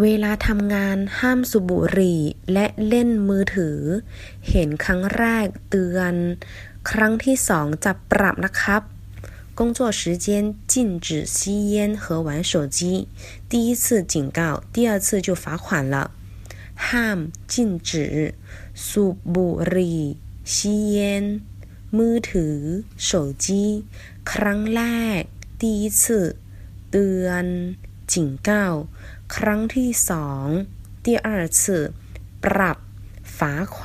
เวลาทำงานห้ามสูบบุหรี่และเล่นมือถือ เห็นครั้งแรกเตือน ครั้งที่สองจะปรับนะครับ工作时间禁止吸烟和玩手机。第一次警告，第二次就罚款了。ห้าม禁止สูบบุหรี่吸烟มือถือ手机ครั้งแรก第一次เตือน 警告ครั้งที่สอง第二次ปรับ罚款